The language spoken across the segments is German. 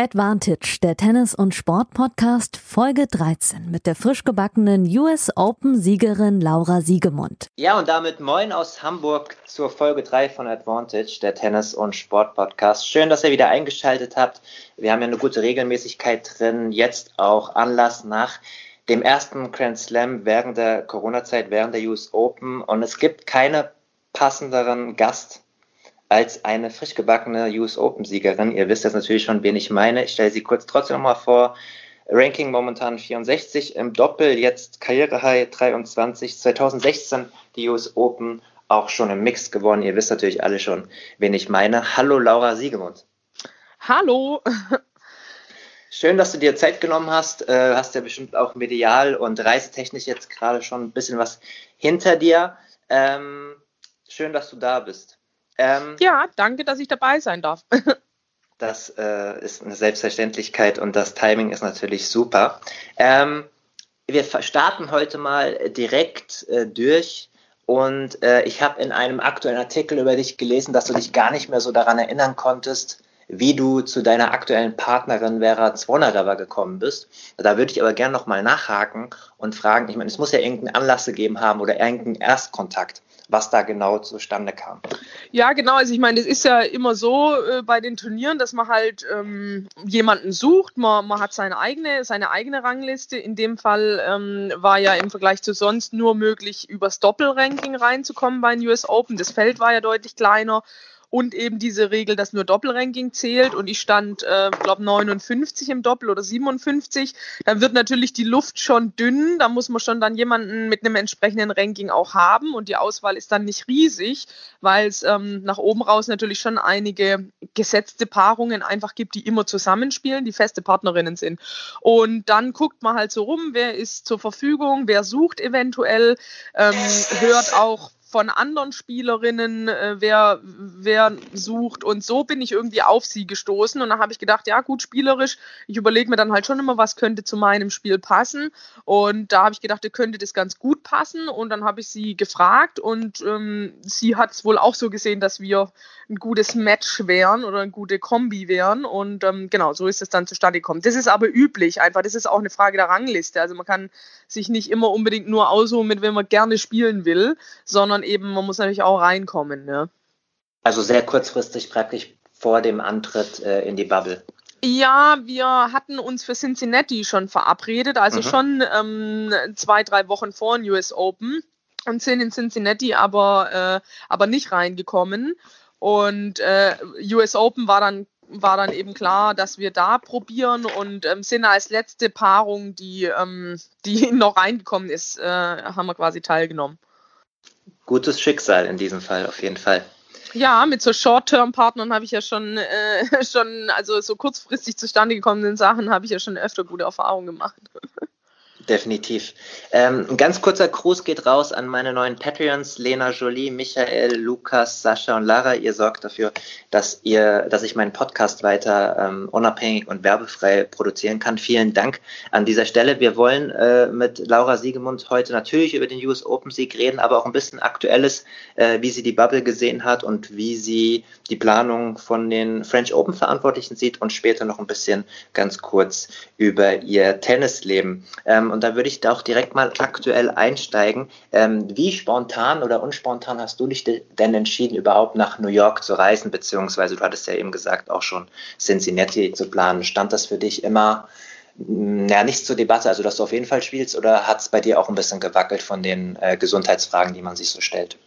Advantage, der Tennis- und Sport-Podcast, Folge 13 mit der frisch gebackenen US Open-Siegerin Laura Siegemund. Ja, und damit moin aus Hamburg zur Folge 3 von Advantage, der Tennis- und Sport-Podcast. Schön, dass ihr wieder eingeschaltet habt. Wir haben ja eine gute Regelmäßigkeit drin. Jetzt auch Anlass nach dem ersten Grand Slam während der Corona-Zeit, während der US Open. Und es gibt keine passenderen Gast als eine frisch gebackene US Open-Siegerin. Ihr wisst jetzt natürlich schon, wen ich meine. Ich stelle sie kurz trotzdem nochmal vor. Ranking momentan 64 im Doppel, jetzt Karriere-High 23, 2016 die US Open auch schon im Mix gewonnen. Ihr wisst natürlich alle schon, wen ich meine. Hallo Laura Siegemund. Hallo. Schön, dass du dir Zeit genommen hast. Äh, hast ja bestimmt auch medial und reisetechnisch jetzt gerade schon ein bisschen was hinter dir. Ähm, schön, dass du da bist. Ähm, ja, danke, dass ich dabei sein darf. das äh, ist eine Selbstverständlichkeit und das Timing ist natürlich super. Ähm, wir starten heute mal direkt äh, durch. Und äh, ich habe in einem aktuellen Artikel über dich gelesen, dass du dich gar nicht mehr so daran erinnern konntest, wie du zu deiner aktuellen Partnerin Vera Zwonareва gekommen bist. Da würde ich aber gerne nochmal nachhaken und fragen, ich meine, es muss ja irgendeinen Anlass gegeben haben oder irgendeinen Erstkontakt was da genau zustande kam. Ja, genau. Also ich meine, es ist ja immer so äh, bei den Turnieren, dass man halt ähm, jemanden sucht. Man, man hat seine eigene, seine eigene Rangliste. In dem Fall ähm, war ja im Vergleich zu sonst nur möglich, übers Doppelranking reinzukommen bei den US Open. Das Feld war ja deutlich kleiner und eben diese Regel, dass nur Doppelranking zählt. Und ich stand, äh, glaube 59 im Doppel oder 57, dann wird natürlich die Luft schon dünn, da muss man schon dann jemanden mit einem entsprechenden Ranking auch haben. Und die Auswahl ist dann nicht riesig, weil es ähm, nach oben raus natürlich schon einige gesetzte Paarungen einfach gibt, die immer zusammenspielen, die feste Partnerinnen sind. Und dann guckt man halt so rum, wer ist zur Verfügung, wer sucht eventuell, ähm, hört auch von anderen Spielerinnen, äh, wer, wer sucht. Und so bin ich irgendwie auf sie gestoßen. Und dann habe ich gedacht, ja gut, spielerisch, ich überlege mir dann halt schon immer, was könnte zu meinem Spiel passen. Und da habe ich gedacht, könnte das ganz gut passen. Und dann habe ich sie gefragt und ähm, sie hat es wohl auch so gesehen, dass wir ein gutes Match wären oder eine gute Kombi wären. Und ähm, genau, so ist es dann zustande gekommen. Das ist aber üblich einfach. Das ist auch eine Frage der Rangliste. Also man kann sich nicht immer unbedingt nur aussuchen, mit wem man gerne spielen will, sondern sondern eben, man muss natürlich auch reinkommen. Ne? Also sehr kurzfristig praktisch vor dem Antritt äh, in die Bubble. Ja, wir hatten uns für Cincinnati schon verabredet, also mhm. schon ähm, zwei, drei Wochen vor den US Open und sind in Cincinnati aber, äh, aber nicht reingekommen. Und äh, US Open war dann war dann eben klar, dass wir da probieren und ähm, sind als letzte Paarung, die, ähm, die noch reingekommen ist, äh, haben wir quasi teilgenommen gutes Schicksal in diesem Fall auf jeden Fall. Ja, mit so Short-Term-Partnern habe ich ja schon, äh, schon, also so kurzfristig zustande gekommenen Sachen habe ich ja schon öfter gute Erfahrungen gemacht. Definitiv. Ähm, ein ganz kurzer Gruß geht raus an meine neuen Patreons, Lena Jolie, Michael, Lukas, Sascha und Lara. Ihr sorgt dafür, dass ihr, dass ich meinen Podcast weiter ähm, unabhängig und werbefrei produzieren kann. Vielen Dank an dieser Stelle. Wir wollen äh, mit Laura Siegemund heute natürlich über den US Open Sieg reden, aber auch ein bisschen Aktuelles, äh, wie sie die Bubble gesehen hat und wie sie die Planung von den French Open Verantwortlichen sieht und später noch ein bisschen ganz kurz über ihr Tennisleben. Ähm, und da würde ich da auch direkt mal aktuell einsteigen. Ähm, wie spontan oder unspontan hast du dich denn entschieden, überhaupt nach New York zu reisen, beziehungsweise du hattest ja eben gesagt, auch schon Cincinnati zu planen. Stand das für dich immer ja, nicht zur Debatte, also dass du auf jeden Fall spielst, oder hat es bei dir auch ein bisschen gewackelt von den äh, Gesundheitsfragen, die man sich so stellt?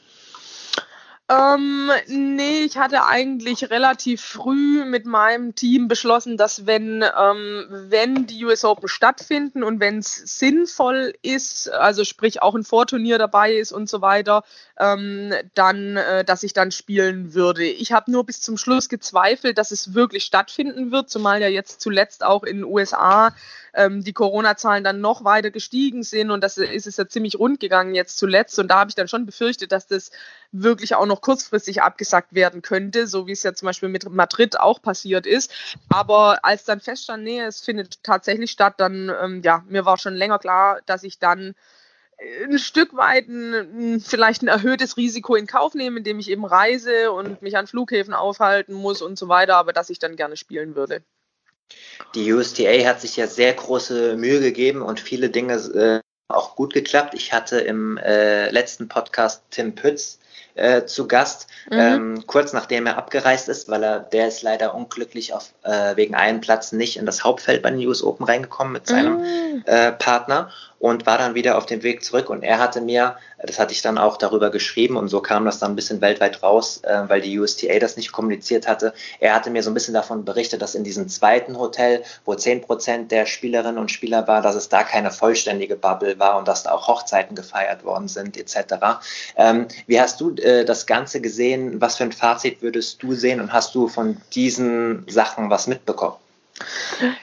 Ähm, nee, ich hatte eigentlich relativ früh mit meinem Team beschlossen, dass wenn, ähm, wenn die US Open stattfinden und wenn es sinnvoll ist, also sprich auch ein Vorturnier dabei ist und so weiter, ähm, dann, äh, dass ich dann spielen würde. Ich habe nur bis zum Schluss gezweifelt, dass es wirklich stattfinden wird, zumal ja jetzt zuletzt auch in den USA ähm, die Corona-Zahlen dann noch weiter gestiegen sind und das ist es ja ziemlich rund gegangen jetzt zuletzt und da habe ich dann schon befürchtet, dass das wirklich auch noch kurzfristig abgesagt werden könnte, so wie es ja zum Beispiel mit Madrid auch passiert ist. Aber als dann feststand, nee, es findet tatsächlich statt, dann, ähm, ja, mir war schon länger klar, dass ich dann ein Stück weit ein, vielleicht ein erhöhtes Risiko in Kauf nehme, indem ich eben reise und mich an Flughäfen aufhalten muss und so weiter, aber dass ich dann gerne spielen würde. Die USTA hat sich ja sehr große Mühe gegeben und viele Dinge äh, auch gut geklappt. Ich hatte im äh, letzten Podcast Tim Pütz äh, zu Gast, mhm. ähm, kurz nachdem er abgereist ist, weil er, der ist leider unglücklich auf, äh, wegen einem Platz nicht in das Hauptfeld bei den US Open reingekommen mit seinem mhm. äh, Partner und war dann wieder auf dem Weg zurück. Und er hatte mir, das hatte ich dann auch darüber geschrieben und so kam das dann ein bisschen weltweit raus, äh, weil die USTA das nicht kommuniziert hatte. Er hatte mir so ein bisschen davon berichtet, dass in diesem zweiten Hotel, wo zehn Prozent der Spielerinnen und Spieler war, dass es da keine vollständige Bubble war und dass da auch Hochzeiten gefeiert worden sind etc. Ähm, wie hast du äh, das Ganze gesehen? Was für ein Fazit würdest du sehen und hast du von diesen Sachen was mitbekommen?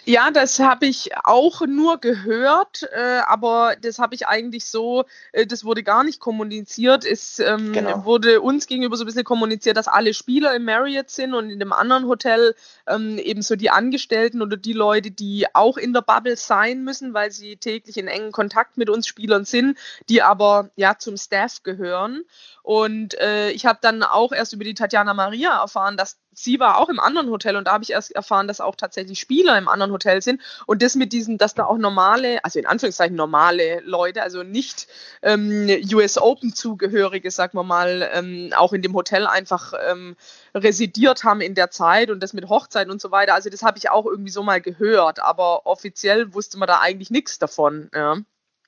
Ja, das habe ich auch nur gehört, äh, aber das habe ich eigentlich so, äh, das wurde gar nicht kommuniziert. Es ähm, genau. wurde uns gegenüber so ein bisschen kommuniziert, dass alle Spieler im Marriott sind und in dem anderen Hotel ähm, eben so die Angestellten oder die Leute, die auch in der Bubble sein müssen, weil sie täglich in engen Kontakt mit uns Spielern sind, die aber ja zum Staff gehören. Und äh, ich habe dann auch erst über die Tatjana Maria erfahren, dass sie war auch im anderen Hotel und da habe ich erst erfahren, dass auch tatsächlich Spieler im anderen Hotel sind. Und das mit diesen, dass da auch normale, also in Anführungszeichen normale Leute, also nicht ähm, US Open Zugehörige, sagen wir mal, ähm, auch in dem Hotel einfach ähm, residiert haben in der Zeit und das mit Hochzeiten und so weiter. Also das habe ich auch irgendwie so mal gehört, aber offiziell wusste man da eigentlich nichts davon. Ja.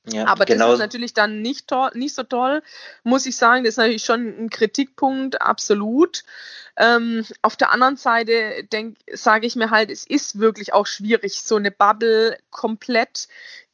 Ja, aber genau. das ist natürlich dann nicht, toll, nicht so toll, muss ich sagen. Das ist natürlich schon ein Kritikpunkt, absolut. Ähm, auf der anderen Seite sage ich mir halt, es ist wirklich auch schwierig, so eine Bubble komplett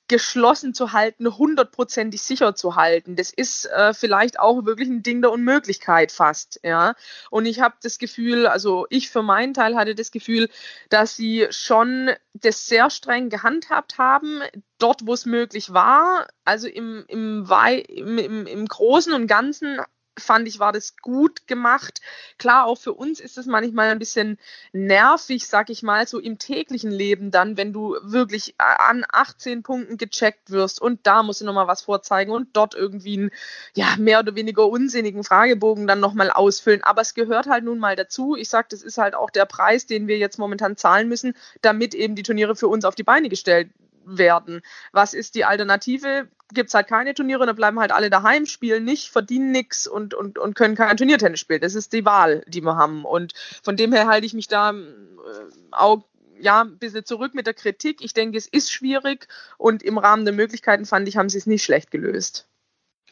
geschlossen zu halten, hundertprozentig sicher zu halten. Das ist äh, vielleicht auch wirklich ein Ding der Unmöglichkeit fast, ja. Und ich habe das Gefühl, also ich für meinen Teil hatte das Gefühl, dass sie schon das sehr streng gehandhabt haben, dort, wo es möglich war. Also im, im, im, im Großen und Ganzen fand ich, war das gut gemacht. Klar, auch für uns ist es manchmal ein bisschen nervig, sag ich mal, so im täglichen Leben dann, wenn du wirklich an 18 Punkten gecheckt wirst und da musst du nochmal was vorzeigen und dort irgendwie einen, ja, mehr oder weniger unsinnigen Fragebogen dann nochmal ausfüllen. Aber es gehört halt nun mal dazu. Ich sag, das ist halt auch der Preis, den wir jetzt momentan zahlen müssen, damit eben die Turniere für uns auf die Beine gestellt werden. Was ist die Alternative? Gibt es halt keine Turniere, dann bleiben halt alle daheim, spielen nicht, verdienen nichts und, und, und können kein Turniertennis spielen. Das ist die Wahl, die wir haben. Und von dem her halte ich mich da äh, auch ja, ein bisschen zurück mit der Kritik. Ich denke, es ist schwierig und im Rahmen der Möglichkeiten fand ich, haben sie es nicht schlecht gelöst.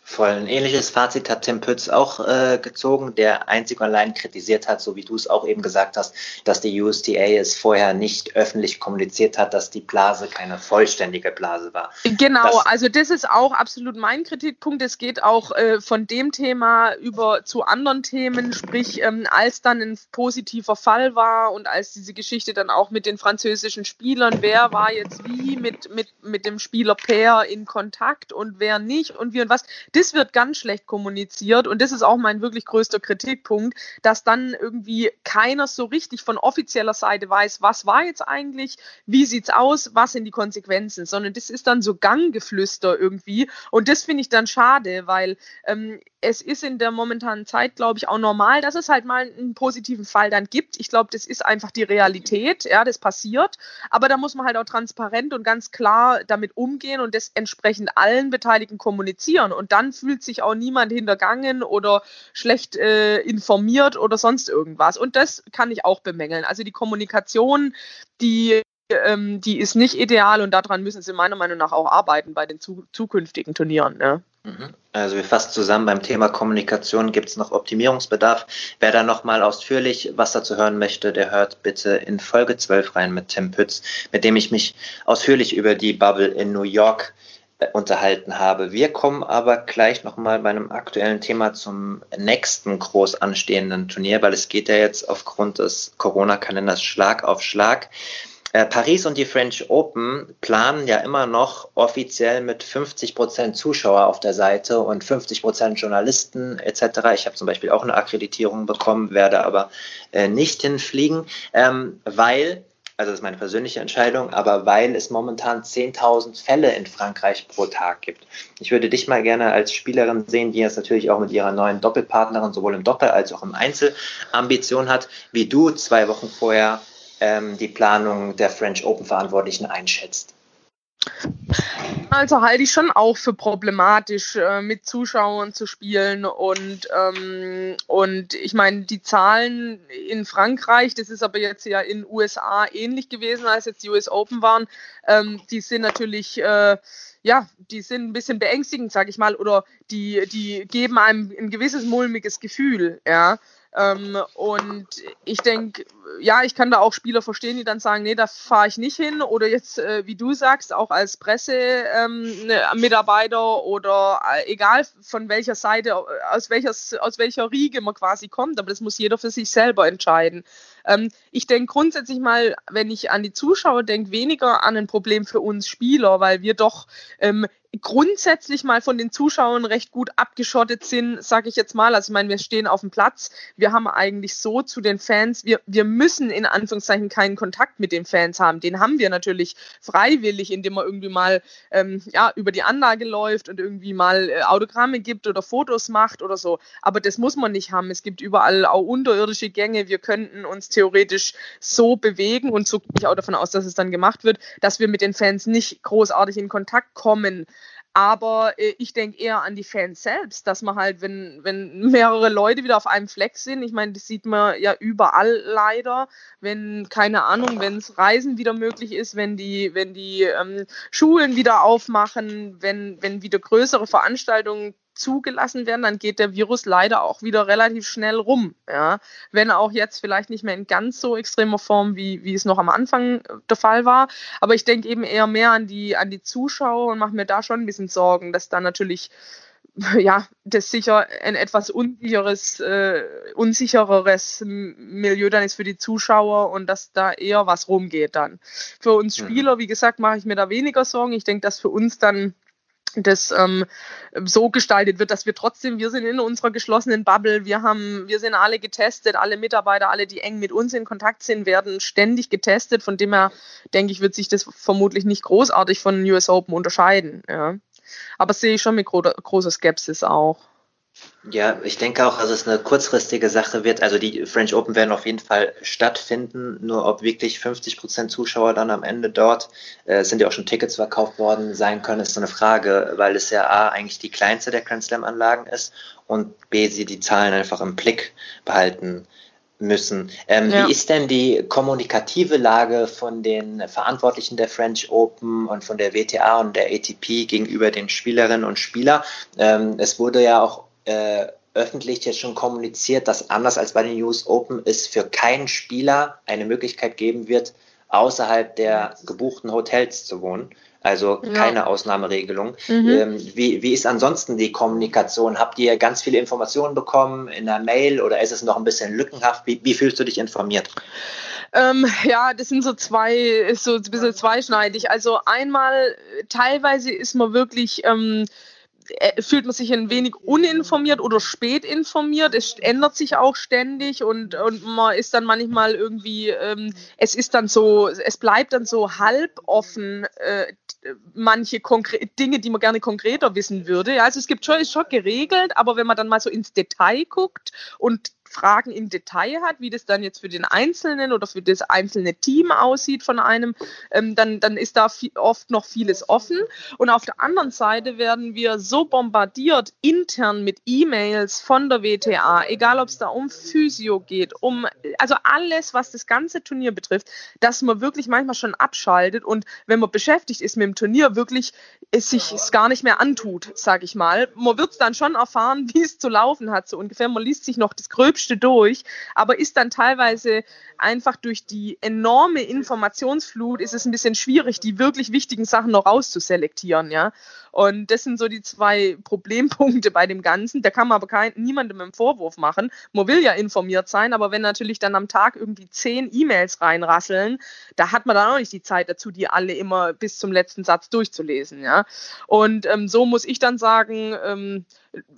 Voll ein ähnliches Fazit hat Tim Pütz auch äh, gezogen, der einzig und allein kritisiert hat, so wie du es auch eben gesagt hast, dass die USDA es vorher nicht öffentlich kommuniziert hat, dass die Blase keine vollständige Blase war. Genau, das, also das ist auch absolut mein Kritikpunkt. Es geht auch äh, von dem Thema über zu anderen Themen, sprich ähm, als dann ein positiver Fall war und als diese Geschichte dann auch mit den französischen Spielern, wer war jetzt wie mit, mit, mit dem Spieler Pair in Kontakt und wer nicht und wie und was das wird ganz schlecht kommuniziert und das ist auch mein wirklich größter Kritikpunkt, dass dann irgendwie keiner so richtig von offizieller Seite weiß, was war jetzt eigentlich, wie sieht's aus, was sind die Konsequenzen, sondern das ist dann so Ganggeflüster irgendwie. Und das finde ich dann schade, weil ähm, es ist in der momentanen Zeit, glaube ich, auch normal, dass es halt mal einen positiven Fall dann gibt. Ich glaube, das ist einfach die Realität, ja, das passiert. Aber da muss man halt auch transparent und ganz klar damit umgehen und das entsprechend allen Beteiligten kommunizieren. Und dann fühlt sich auch niemand hintergangen oder schlecht äh, informiert oder sonst irgendwas. Und das kann ich auch bemängeln. Also die Kommunikation, die ähm, die ist nicht ideal und daran müssen sie meiner Meinung nach auch arbeiten bei den zu, zukünftigen Turnieren. Ne? Mhm. Also wir fassen zusammen, beim Thema Kommunikation gibt es noch Optimierungsbedarf. Wer da nochmal ausführlich was dazu hören möchte, der hört bitte in Folge 12 rein mit Tim Pütz, mit dem ich mich ausführlich über die Bubble in New York äh, unterhalten habe. Wir kommen aber gleich nochmal bei einem aktuellen Thema zum nächsten groß anstehenden Turnier, weil es geht ja jetzt aufgrund des Corona-Kalenders Schlag auf Schlag. Äh, Paris und die French Open planen ja immer noch offiziell mit 50 Prozent Zuschauer auf der Seite und 50 Prozent Journalisten etc. Ich habe zum Beispiel auch eine Akkreditierung bekommen, werde aber äh, nicht hinfliegen, ähm, weil also das ist meine persönliche Entscheidung, aber weil es momentan 10.000 Fälle in Frankreich pro Tag gibt. Ich würde dich mal gerne als Spielerin sehen, die jetzt natürlich auch mit ihrer neuen Doppelpartnerin sowohl im Doppel als auch im Einzel Ambition hat, wie du zwei Wochen vorher ähm, die Planung der French Open Verantwortlichen einschätzt? Also halte ich schon auch für problematisch, äh, mit Zuschauern zu spielen. Und, ähm, und ich meine, die Zahlen in Frankreich, das ist aber jetzt ja in USA ähnlich gewesen, als jetzt die US Open waren, ähm, die sind natürlich, äh, ja, die sind ein bisschen beängstigend, sage ich mal, oder die, die geben einem ein gewisses mulmiges Gefühl, ja. Ähm, und ich denke, ja, ich kann da auch Spieler verstehen, die dann sagen, nee, da fahre ich nicht hin. Oder jetzt, äh, wie du sagst, auch als Pressemitarbeiter ähm, oder äh, egal von welcher Seite, aus welcher, aus welcher Riege man quasi kommt, aber das muss jeder für sich selber entscheiden. Ähm, ich denke grundsätzlich mal, wenn ich an die Zuschauer denke, weniger an ein Problem für uns Spieler, weil wir doch ähm, grundsätzlich mal von den Zuschauern recht gut abgeschottet sind, sage ich jetzt mal. Also ich meine, wir stehen auf dem Platz, wir haben eigentlich so zu den Fans, wir, wir müssen in Anführungszeichen keinen Kontakt mit den Fans haben. Den haben wir natürlich freiwillig, indem man irgendwie mal ähm, ja, über die Anlage läuft und irgendwie mal äh, Autogramme gibt oder Fotos macht oder so. Aber das muss man nicht haben. Es gibt überall auch unterirdische Gänge. Wir könnten uns theoretisch so bewegen und so gehe ich auch davon aus, dass es dann gemacht wird, dass wir mit den Fans nicht großartig in Kontakt kommen. Aber äh, ich denke eher an die Fans selbst, dass man halt, wenn, wenn mehrere Leute wieder auf einem Fleck sind, ich meine, das sieht man ja überall leider, wenn, keine Ahnung, wenn es Reisen wieder möglich ist, wenn die, wenn die ähm, Schulen wieder aufmachen, wenn, wenn wieder größere Veranstaltungen zugelassen werden, dann geht der Virus leider auch wieder relativ schnell rum. Ja? Wenn auch jetzt vielleicht nicht mehr in ganz so extremer Form, wie, wie es noch am Anfang der Fall war. Aber ich denke eben eher mehr an die, an die Zuschauer und mache mir da schon ein bisschen Sorgen, dass da natürlich ja, das sicher ein etwas unsicheres, äh, unsichereres Milieu dann ist für die Zuschauer und dass da eher was rumgeht dann. Für uns mhm. Spieler, wie gesagt, mache ich mir da weniger Sorgen. Ich denke, dass für uns dann das ähm, so gestaltet wird, dass wir trotzdem, wir sind in unserer geschlossenen Bubble, wir haben, wir sind alle getestet, alle Mitarbeiter, alle, die eng mit uns in Kontakt sind, werden ständig getestet. Von dem her, denke ich, wird sich das vermutlich nicht großartig von US Open unterscheiden. Ja. Aber sehe ich schon mit gro großer Skepsis auch. Ja, ich denke auch, dass es eine kurzfristige Sache wird. Also die French Open werden auf jeden Fall stattfinden. Nur ob wirklich 50 Prozent Zuschauer dann am Ende dort, äh, sind ja auch schon Tickets verkauft worden, sein können, ist so eine Frage, weil es ja A, eigentlich die kleinste der Grand Slam Anlagen ist und B, sie die Zahlen einfach im Blick behalten müssen. Ähm, ja. Wie ist denn die kommunikative Lage von den Verantwortlichen der French Open und von der WTA und der ATP gegenüber den Spielerinnen und Spielern? Ähm, es wurde ja auch äh, öffentlich jetzt schon kommuniziert, dass anders als bei den US Open es für keinen Spieler eine Möglichkeit geben wird, außerhalb der gebuchten Hotels zu wohnen. Also ja. keine Ausnahmeregelung. Mhm. Ähm, wie, wie ist ansonsten die Kommunikation? Habt ihr ganz viele Informationen bekommen in der Mail oder ist es noch ein bisschen lückenhaft? Wie, wie fühlst du dich informiert? Ähm, ja, das sind so zwei, ist so ein bisschen zweischneidig. Also einmal, teilweise ist man wirklich ähm, äh, fühlt man sich ein wenig uninformiert oder spät informiert. Es ändert sich auch ständig und, und man ist dann manchmal irgendwie, ähm, es ist dann so, es bleibt dann so halb offen, äh, manche Dinge, die man gerne konkreter wissen würde. Ja, also es gibt schon, ist schon geregelt, aber wenn man dann mal so ins Detail guckt und Fragen im Detail hat, wie das dann jetzt für den Einzelnen oder für das einzelne Team aussieht von einem, ähm, dann, dann ist da viel, oft noch vieles offen. Und auf der anderen Seite werden wir so bombardiert intern mit E-Mails von der WTA, egal ob es da um Physio geht, um also alles, was das ganze Turnier betrifft, dass man wirklich manchmal schon abschaltet und wenn man beschäftigt ist mit dem Turnier, wirklich es sich es gar nicht mehr antut, sage ich mal. Man wird es dann schon erfahren, wie es zu laufen hat, so ungefähr. Man liest sich noch das Gröbste durch, aber ist dann teilweise einfach durch die enorme Informationsflut ist es ein bisschen schwierig, die wirklich wichtigen Sachen noch rauszuselektieren, ja. Und das sind so die zwei Problempunkte bei dem Ganzen. Da kann man aber kein, niemandem einen Vorwurf machen. Man will ja informiert sein, aber wenn natürlich dann am Tag irgendwie zehn E-Mails reinrasseln, da hat man dann auch nicht die Zeit dazu, die alle immer bis zum letzten Satz durchzulesen, ja. Und ähm, so muss ich dann sagen, ähm,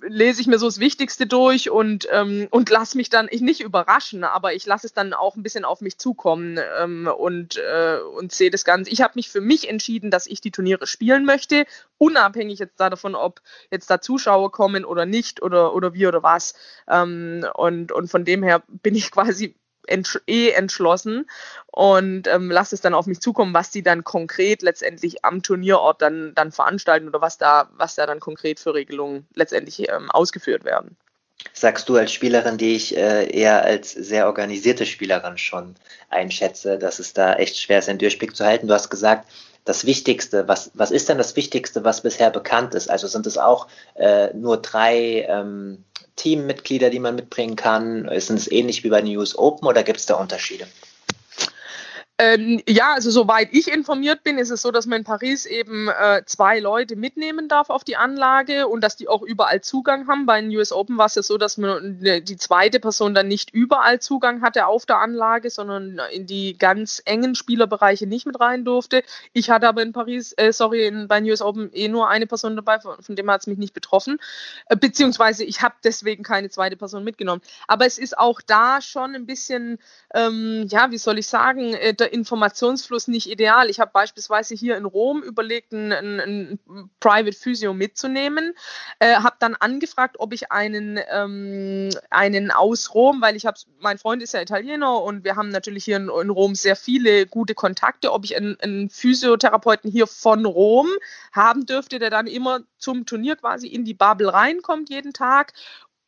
lese ich mir so das Wichtigste durch und, ähm, und lasse mich dann ich nicht überraschen, aber ich lasse es dann auch ein bisschen auf mich zukommen ähm, und, äh, und sehe das Ganze. Ich habe mich für mich entschieden, dass ich die Turniere spielen möchte, unabhängig jetzt davon, ob jetzt da Zuschauer kommen oder nicht oder, oder wie oder was. Ähm, und, und von dem her bin ich quasi entsch eh entschlossen und ähm, lasse es dann auf mich zukommen, was die dann konkret letztendlich am Turnierort dann, dann veranstalten oder was da, was da dann konkret für Regelungen letztendlich ähm, ausgeführt werden. Sagst du als Spielerin, die ich äh, eher als sehr organisierte Spielerin schon einschätze, dass es da echt schwer ist, den Durchblick zu halten. Du hast gesagt, das Wichtigste, was, was ist denn das Wichtigste, was bisher bekannt ist? Also sind es auch äh, nur drei ähm, Teammitglieder, die man mitbringen kann? Ist es ähnlich wie bei den US Open oder gibt es da Unterschiede? Ähm, ja, also soweit ich informiert bin, ist es so, dass man in Paris eben äh, zwei Leute mitnehmen darf auf die Anlage und dass die auch überall Zugang haben. Bei den US Open war es ja so, dass man äh, die zweite Person dann nicht überall Zugang hatte auf der Anlage, sondern in die ganz engen Spielerbereiche nicht mit rein durfte. Ich hatte aber in Paris, äh, sorry, in, bei den US Open eh nur eine Person dabei, von, von dem hat es mich nicht betroffen. Äh, beziehungsweise ich habe deswegen keine zweite Person mitgenommen. Aber es ist auch da schon ein bisschen, ähm, ja, wie soll ich sagen, äh, Informationsfluss nicht ideal. Ich habe beispielsweise hier in Rom überlegt, einen, einen Private Physio mitzunehmen, äh, habe dann angefragt, ob ich einen, ähm, einen aus Rom, weil ich habe, mein Freund ist ja Italiener und wir haben natürlich hier in, in Rom sehr viele gute Kontakte, ob ich einen, einen Physiotherapeuten hier von Rom haben dürfte, der dann immer zum Turnier quasi in die Bubble reinkommt jeden Tag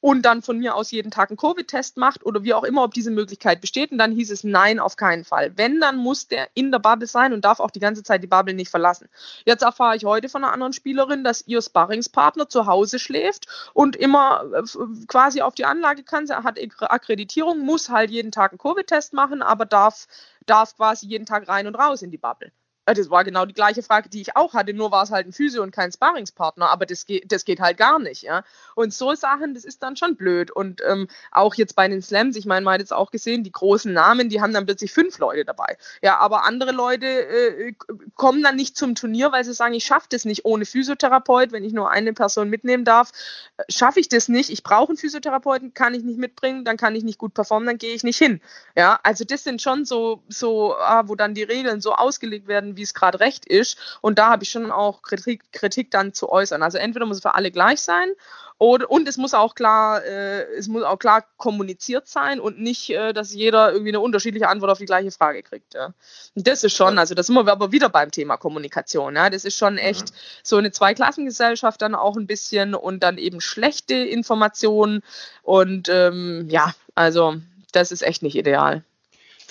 und dann von mir aus jeden Tag einen Covid-Test macht oder wie auch immer, ob diese Möglichkeit besteht. Und dann hieß es nein, auf keinen Fall. Wenn, dann muss der in der Bubble sein und darf auch die ganze Zeit die Bubble nicht verlassen. Jetzt erfahre ich heute von einer anderen Spielerin, dass ihr Sparringspartner zu Hause schläft und immer äh, quasi auf die Anlage kann. Sie hat Akkreditierung, muss halt jeden Tag einen Covid-Test machen, aber darf, darf quasi jeden Tag rein und raus in die Bubble. Äh, das war genau die gleiche Frage, die ich auch hatte, nur war es halt ein Physio und kein Sparingspartner, aber das geht, das geht halt gar nicht, ja. Und so Sachen, das ist dann schon blöd. Und ähm, auch jetzt bei den Slams, ich meine, man hat jetzt auch gesehen, die großen Namen, die haben dann plötzlich fünf Leute dabei. Ja, aber andere Leute äh, kommen dann nicht zum Turnier, weil sie sagen, ich schaffe das nicht ohne Physiotherapeut, wenn ich nur eine Person mitnehmen darf, äh, schaffe ich das nicht. Ich brauche einen Physiotherapeuten, kann ich nicht mitbringen, dann kann ich nicht gut performen, dann gehe ich nicht hin. Ja, also das sind schon so, so ah, wo dann die Regeln so ausgelegt werden, wie es gerade recht ist. Und da habe ich schon auch Kritik, Kritik dann zu äußern. Also entweder muss es für alle gleich sein oder, und es muss auch klar, äh, es muss auch klar kommuniziert sein und nicht, äh, dass jeder irgendwie eine unterschiedliche Antwort auf die gleiche Frage kriegt. Ja. Und das ist schon, also da sind wir aber wieder beim Thema Kommunikation. Ja. Das ist schon echt mhm. so eine Zweiklassengesellschaft dann auch ein bisschen und dann eben schlechte Informationen. Und ähm, ja, also das ist echt nicht ideal.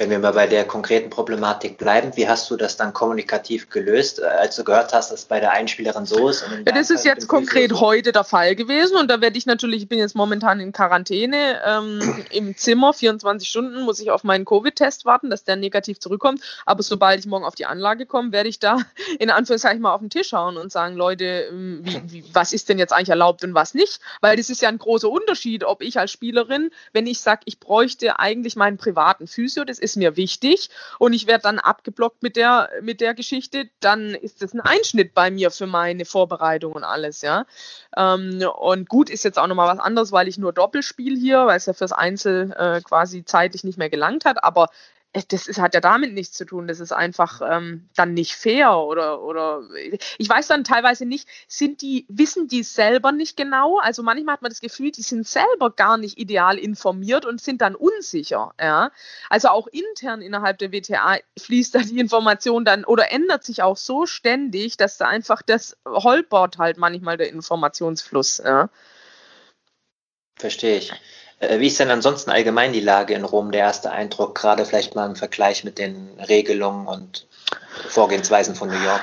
Wenn wir mal bei der konkreten Problematik bleiben, wie hast du das dann kommunikativ gelöst, äh, als du gehört hast, dass es bei der Einspielerin so ist? ja, das ist jetzt konkret so? heute der Fall gewesen und da werde ich natürlich, ich bin jetzt momentan in Quarantäne ähm, im Zimmer, 24 Stunden muss ich auf meinen Covid-Test warten, dass der negativ zurückkommt. Aber sobald ich morgen auf die Anlage komme, werde ich da in Anführungszeichen mal auf den Tisch hauen und sagen, Leute, ähm, wie, wie, was ist denn jetzt eigentlich erlaubt und was nicht? Weil das ist ja ein großer Unterschied, ob ich als Spielerin, wenn ich sage, ich bräuchte eigentlich meinen privaten Physio, das ist ist mir wichtig und ich werde dann abgeblockt mit der, mit der Geschichte, dann ist das ein Einschnitt bei mir für meine Vorbereitung und alles, ja. Ähm, und gut ist jetzt auch nochmal was anderes, weil ich nur Doppelspiel hier, weil es ja fürs Einzel äh, quasi zeitlich nicht mehr gelangt hat, aber das ist, hat ja damit nichts zu tun. Das ist einfach ähm, dann nicht fair oder oder ich weiß dann teilweise nicht, sind die, wissen die selber nicht genau? Also manchmal hat man das Gefühl, die sind selber gar nicht ideal informiert und sind dann unsicher. Ja? Also auch intern innerhalb der WTA fließt da die Information dann oder ändert sich auch so ständig, dass da einfach das holpert halt manchmal der Informationsfluss. Ja? Verstehe ich. Äh, wie ist denn ansonsten allgemein die Lage in Rom, der erste Eindruck, gerade vielleicht mal im Vergleich mit den Regelungen und Vorgehensweisen von New York?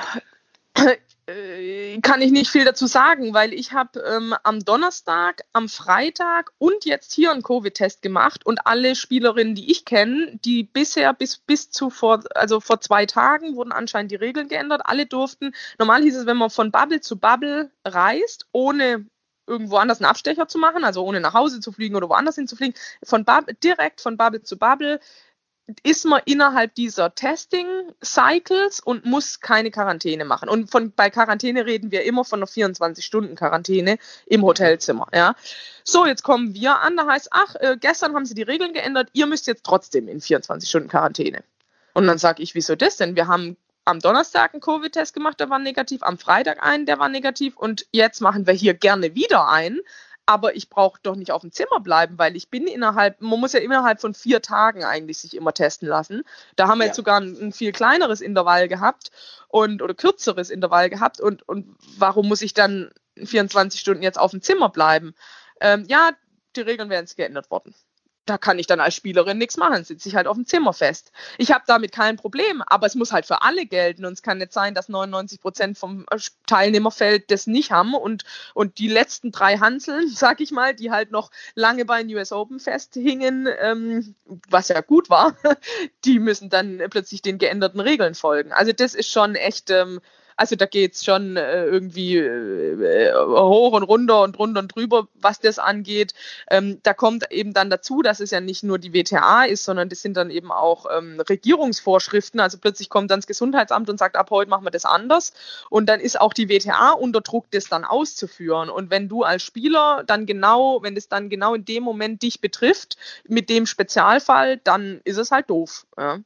Äh, kann ich nicht viel dazu sagen, weil ich habe ähm, am Donnerstag, am Freitag und jetzt hier einen Covid-Test gemacht und alle Spielerinnen, die ich kenne, die bisher bis, bis zu vor, also vor zwei Tagen wurden anscheinend die Regeln geändert. Alle durften, normal hieß es, wenn man von Bubble zu Bubble reist, ohne irgendwo anders einen Abstecher zu machen, also ohne nach Hause zu fliegen oder woanders hinzufliegen, von Bubble, direkt von Bubble zu Bubble ist man innerhalb dieser Testing-Cycles und muss keine Quarantäne machen. Und von, bei Quarantäne reden wir immer von einer 24-Stunden-Quarantäne im Hotelzimmer. Ja. So, jetzt kommen wir an, da heißt, ach, äh, gestern haben sie die Regeln geändert, ihr müsst jetzt trotzdem in 24 Stunden Quarantäne. Und dann sage ich, wieso das denn? Wir haben am Donnerstag einen Covid-Test gemacht, der war negativ, am Freitag einen, der war negativ und jetzt machen wir hier gerne wieder einen. Aber ich brauche doch nicht auf dem Zimmer bleiben, weil ich bin innerhalb, man muss ja innerhalb von vier Tagen eigentlich sich immer testen lassen. Da haben wir ja. jetzt sogar ein, ein, viel kleineres Intervall gehabt und oder kürzeres Intervall gehabt und, und warum muss ich dann 24 Stunden jetzt auf dem Zimmer bleiben? Ähm, ja, die Regeln werden jetzt geändert worden da kann ich dann als Spielerin nichts machen, sitze ich halt auf dem Zimmer fest. Ich habe damit kein Problem, aber es muss halt für alle gelten und es kann nicht sein, dass 99 Prozent vom äh, Teilnehmerfeld das nicht haben und, und die letzten drei Hanseln, sag ich mal, die halt noch lange bei den US Open festhingen, ähm, was ja gut war, die müssen dann plötzlich den geänderten Regeln folgen. Also das ist schon echt ähm, also da geht's schon äh, irgendwie äh, hoch und runter und runter und drüber, was das angeht. Ähm, da kommt eben dann dazu, dass es ja nicht nur die WTA ist, sondern das sind dann eben auch ähm, Regierungsvorschriften. Also plötzlich kommt dann das Gesundheitsamt und sagt, ab heute machen wir das anders. Und dann ist auch die WTA unter Druck, das dann auszuführen. Und wenn du als Spieler dann genau, wenn es dann genau in dem Moment dich betrifft, mit dem Spezialfall, dann ist es halt doof. Ja.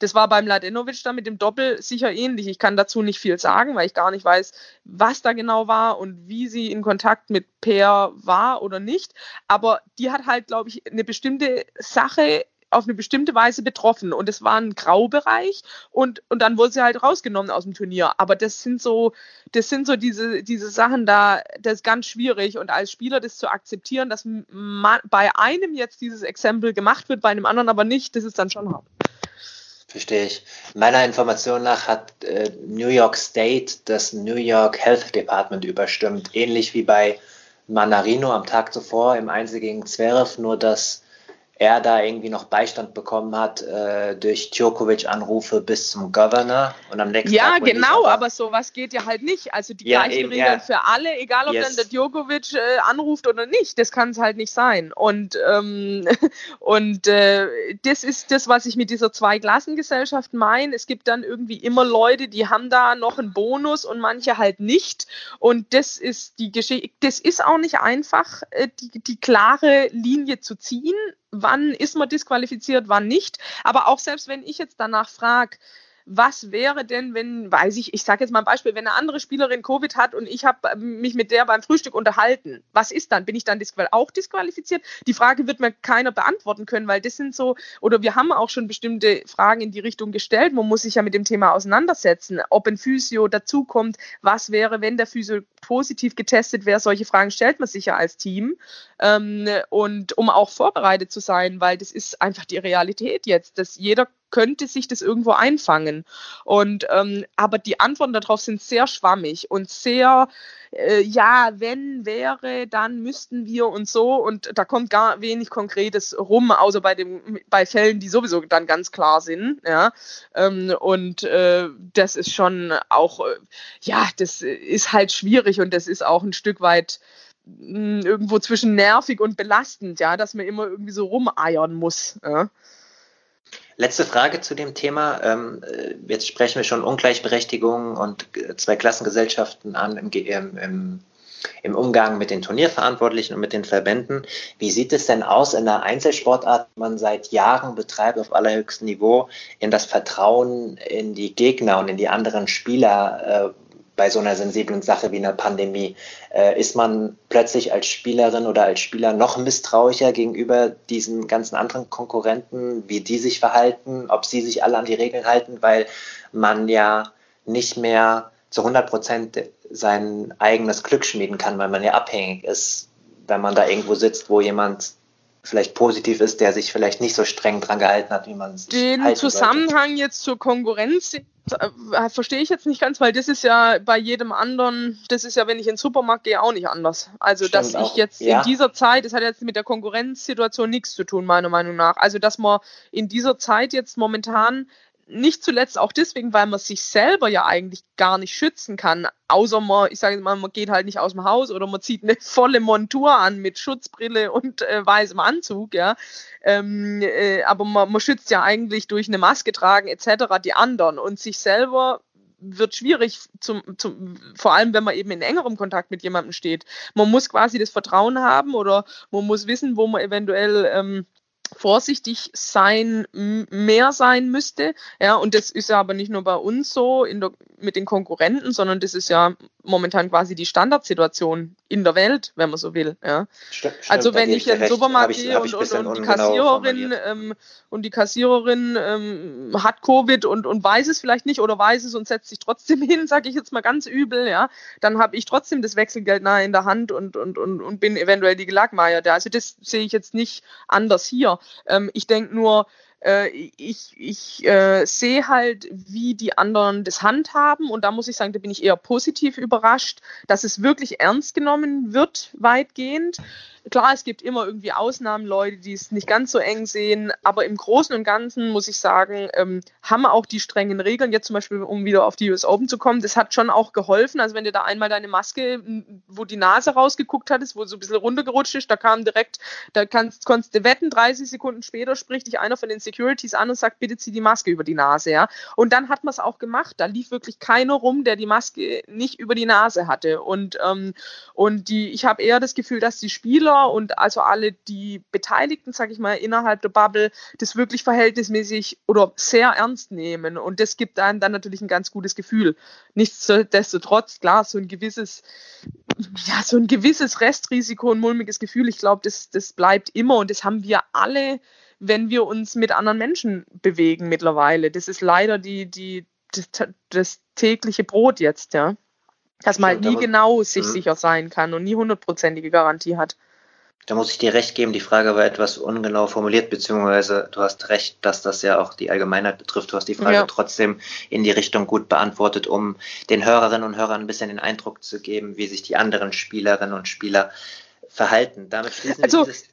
Das war beim Ladenovic dann mit dem Doppel sicher ähnlich. Ich kann dazu nicht viel sagen, weil ich gar nicht weiß, was da genau war und wie sie in Kontakt mit Per war oder nicht. Aber die hat halt, glaube ich, eine bestimmte Sache auf eine bestimmte Weise betroffen und es war ein Graubereich und, und dann wurde sie halt rausgenommen aus dem Turnier. Aber das sind so, das sind so diese, diese Sachen da, das ist ganz schwierig und als Spieler das zu akzeptieren, dass man, bei einem jetzt dieses Exempel gemacht wird, bei einem anderen aber nicht, das ist dann schon hart. Verstehe ich. Meiner Information nach hat äh, New York State das New York Health Department überstimmt, ähnlich wie bei Manarino am Tag zuvor im Einzel gegen Zverev, nur dass er da irgendwie noch Beistand bekommen hat äh, durch Djokovic-Anrufe bis zum Governor und am nächsten ja, Tag. Ja, genau, aber, aber sowas geht ja halt nicht. Also die ja, gleichen eben, Regeln ja. für alle, egal ob yes. dann der Djokovic äh, anruft oder nicht, das kann es halt nicht sein. Und, ähm, und äh, das ist das, was ich mit dieser Zweiklassengesellschaft meine. Es gibt dann irgendwie immer Leute, die haben da noch einen Bonus und manche halt nicht. Und das ist die Geschichte, das ist auch nicht einfach, äh, die, die klare Linie zu ziehen wann ist man disqualifiziert, wann nicht. Aber auch selbst wenn ich jetzt danach frage, was wäre denn, wenn, weiß ich, ich sage jetzt mal ein Beispiel, wenn eine andere Spielerin Covid hat und ich habe mich mit der beim Frühstück unterhalten, was ist dann? Bin ich dann disqual auch disqualifiziert? Die Frage wird mir keiner beantworten können, weil das sind so, oder wir haben auch schon bestimmte Fragen in die Richtung gestellt. Man muss sich ja mit dem Thema auseinandersetzen, ob ein Physio dazukommt, was wäre, wenn der Physio positiv getestet wäre. Solche Fragen stellt man sich ja als Team. Ähm, und um auch vorbereitet zu sein, weil das ist einfach die Realität jetzt, dass jeder könnte sich das irgendwo einfangen. Und ähm, aber die Antworten darauf sind sehr schwammig und sehr äh, ja, wenn wäre, dann müssten wir und so und da kommt gar wenig Konkretes rum, außer bei dem bei Fällen, die sowieso dann ganz klar sind. Ja, ähm, und äh, das ist schon auch äh, ja, das ist halt schwierig und das ist auch ein Stück weit hm, irgendwo zwischen nervig und belastend, ja, dass man immer irgendwie so rumeiern muss. Ja. Letzte Frage zu dem Thema. Ähm, äh, jetzt sprechen wir schon Ungleichberechtigung und zwei Klassengesellschaften an im, im, im im Umgang mit den Turnierverantwortlichen und mit den Verbänden. Wie sieht es denn aus in der Einzelsportart, die man seit Jahren betreibt auf allerhöchstem Niveau, in das Vertrauen in die Gegner und in die anderen Spieler? Äh, bei so einer sensiblen Sache wie einer Pandemie? Äh, ist man plötzlich als Spielerin oder als Spieler noch misstrauischer gegenüber diesen ganzen anderen Konkurrenten, wie die sich verhalten, ob sie sich alle an die Regeln halten, weil man ja nicht mehr zu 100 Prozent sein eigenes Glück schmieden kann, weil man ja abhängig ist, wenn man da irgendwo sitzt, wo jemand vielleicht positiv ist, der sich vielleicht nicht so streng dran gehalten hat, wie man es Den Zusammenhang sollte. jetzt zur Konkurrenz äh, verstehe ich jetzt nicht ganz, weil das ist ja bei jedem anderen, das ist ja, wenn ich in den Supermarkt gehe, auch nicht anders. Also, Stimmt dass auch. ich jetzt ja. in dieser Zeit, das hat jetzt mit der Konkurrenzsituation nichts zu tun, meiner Meinung nach. Also, dass man in dieser Zeit jetzt momentan nicht zuletzt auch deswegen, weil man sich selber ja eigentlich gar nicht schützen kann, außer man, ich sage mal, man geht halt nicht aus dem Haus oder man zieht eine volle Montur an mit Schutzbrille und äh, weißem Anzug, ja. Ähm, äh, aber man, man schützt ja eigentlich durch eine Maske tragen etc. die anderen und sich selber wird schwierig, zum, zum, vor allem wenn man eben in engerem Kontakt mit jemandem steht. Man muss quasi das Vertrauen haben oder man muss wissen, wo man eventuell ähm, vorsichtig sein, mehr sein müsste. Ja, und das ist ja aber nicht nur bei uns so der, mit den Konkurrenten, sondern das ist ja momentan quasi die Standardsituation in der Welt, wenn man so will. Ja. Stimmt, also wenn ich in den Supermarkt gehe und, und, und, die Kassiererin ähm, und die Kassiererin ähm, hat Covid und, und weiß es vielleicht nicht oder weiß es und setzt sich trotzdem hin, sage ich jetzt mal ganz übel, ja, dann habe ich trotzdem das Wechselgeld nahe in der Hand und, und, und, und bin eventuell die Gelackmeierte. Also das sehe ich jetzt nicht anders hier. Ähm, ich denke nur, äh, ich, ich äh, sehe halt, wie die anderen das handhaben und da muss ich sagen, da bin ich eher positiv überrascht, dass es wirklich ernst genommen wird, weitgehend. Klar, es gibt immer irgendwie Ausnahmen, Leute, die es nicht ganz so eng sehen, aber im Großen und Ganzen muss ich sagen, ähm, haben auch die strengen Regeln, jetzt zum Beispiel, um wieder auf die US Open zu kommen, das hat schon auch geholfen. Also wenn dir da einmal deine Maske, wo die Nase rausgeguckt hat, ist, wo so ein bisschen runtergerutscht ist, da kam direkt, da kannst, konntest du wetten, 30 Sekunden später spricht dich einer von den Securities an und sagt, bitte zieh die Maske über die Nase, ja. Und dann hat man es auch gemacht. Da lief wirklich keiner rum, der die Maske nicht über die Nase hatte. Und, ähm, und die, ich habe eher das Gefühl, dass die Spieler und also alle die Beteiligten, sage ich mal, innerhalb der Bubble das wirklich verhältnismäßig oder sehr ernst nehmen. Und das gibt einem dann natürlich ein ganz gutes Gefühl. Nichtsdestotrotz, klar, so ein gewisses, ja, so ein gewisses Restrisiko, ein mulmiges Gefühl, ich glaube, das, das bleibt immer und das haben wir alle, wenn wir uns mit anderen Menschen bewegen mittlerweile. Das ist leider die, die, das, das tägliche Brot jetzt, ja dass man halt nie genau sich mhm. sicher sein kann und nie hundertprozentige Garantie hat. Da muss ich dir recht geben, die Frage war etwas ungenau formuliert, beziehungsweise du hast recht, dass das ja auch die Allgemeinheit betrifft. Du hast die Frage ja. trotzdem in die Richtung gut beantwortet, um den Hörerinnen und Hörern ein bisschen den Eindruck zu geben, wie sich die anderen Spielerinnen und Spieler verhalten. Damit schließen also, wir dieses